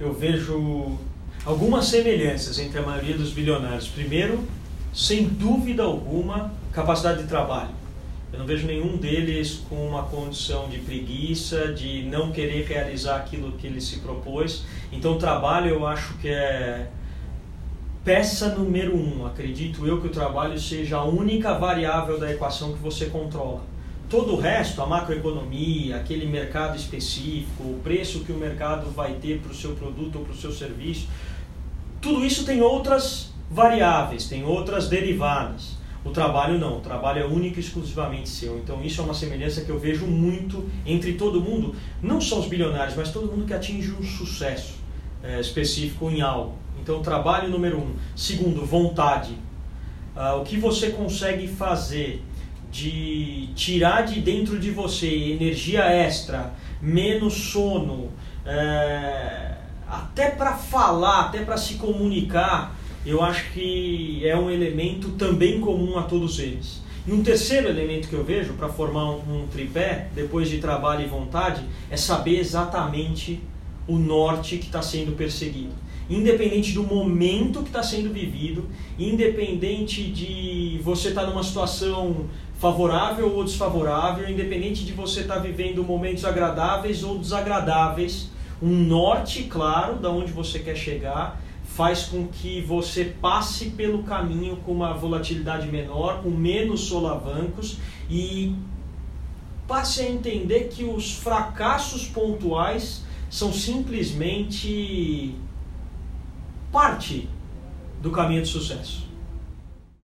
eu vejo algumas semelhanças entre a maioria dos bilionários. Primeiro, sem dúvida alguma, capacidade de trabalho. Eu não vejo nenhum deles com uma condição de preguiça, de não querer realizar aquilo que ele se propôs. Então, o trabalho eu acho que é peça número um. Acredito eu que o trabalho seja a única variável da equação que você controla. Todo o resto, a macroeconomia, aquele mercado específico, o preço que o mercado vai ter para o seu produto ou para o seu serviço, tudo isso tem outras variáveis, tem outras derivadas. O trabalho não, o trabalho é único e exclusivamente seu. Então isso é uma semelhança que eu vejo muito entre todo mundo, não só os bilionários, mas todo mundo que atinge um sucesso é, específico em algo. Então trabalho número um. Segundo, vontade. Ah, o que você consegue fazer de tirar de dentro de você energia extra, menos sono, é, até para falar, até para se comunicar, eu acho que é um elemento também comum a todos eles. E um terceiro elemento que eu vejo para formar um, um tripé, depois de trabalho e vontade, é saber exatamente o norte que está sendo perseguido. Independente do momento que está sendo vivido, independente de você estar tá numa situação favorável ou desfavorável, independente de você estar tá vivendo momentos agradáveis ou desagradáveis, um norte claro da onde você quer chegar faz com que você passe pelo caminho com uma volatilidade menor, com menos solavancos e passe a entender que os fracassos pontuais são simplesmente parte do caminho de sucesso.